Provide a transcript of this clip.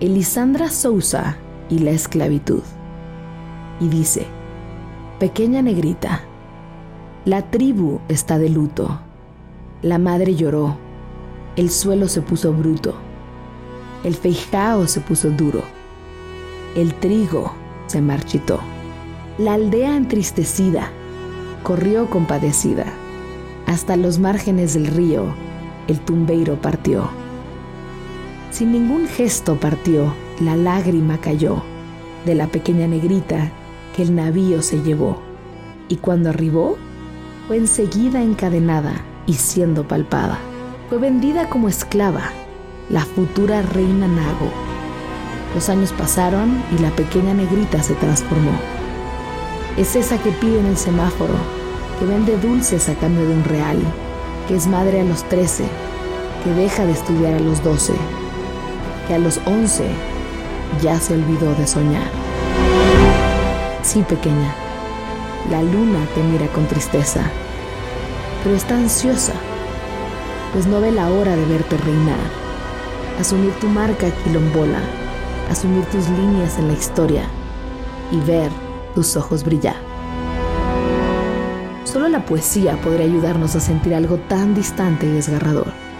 Elisandra Sousa y la esclavitud. Y dice, Pequeña negrita, la tribu está de luto. La madre lloró. El suelo se puso bruto. El feijao se puso duro. El trigo se marchitó. La aldea entristecida corrió compadecida. Hasta los márgenes del río el tumbeiro partió. Sin ningún gesto partió, la lágrima cayó de la pequeña negrita que el navío se llevó. Y cuando arribó, fue enseguida encadenada y siendo palpada. Fue vendida como esclava, la futura reina Nago. Los años pasaron y la pequeña negrita se transformó. Es esa que pide en el semáforo, que vende dulces a cambio de un real, que es madre a los 13, que deja de estudiar a los 12, que a los 11 ya se olvidó de soñar. Sí, pequeña, la luna te mira con tristeza, pero está ansiosa, pues no ve la hora de verte reinar, asumir tu marca quilombola, asumir tus líneas en la historia y ver tus ojos brillar. Solo la poesía podría ayudarnos a sentir algo tan distante y desgarrador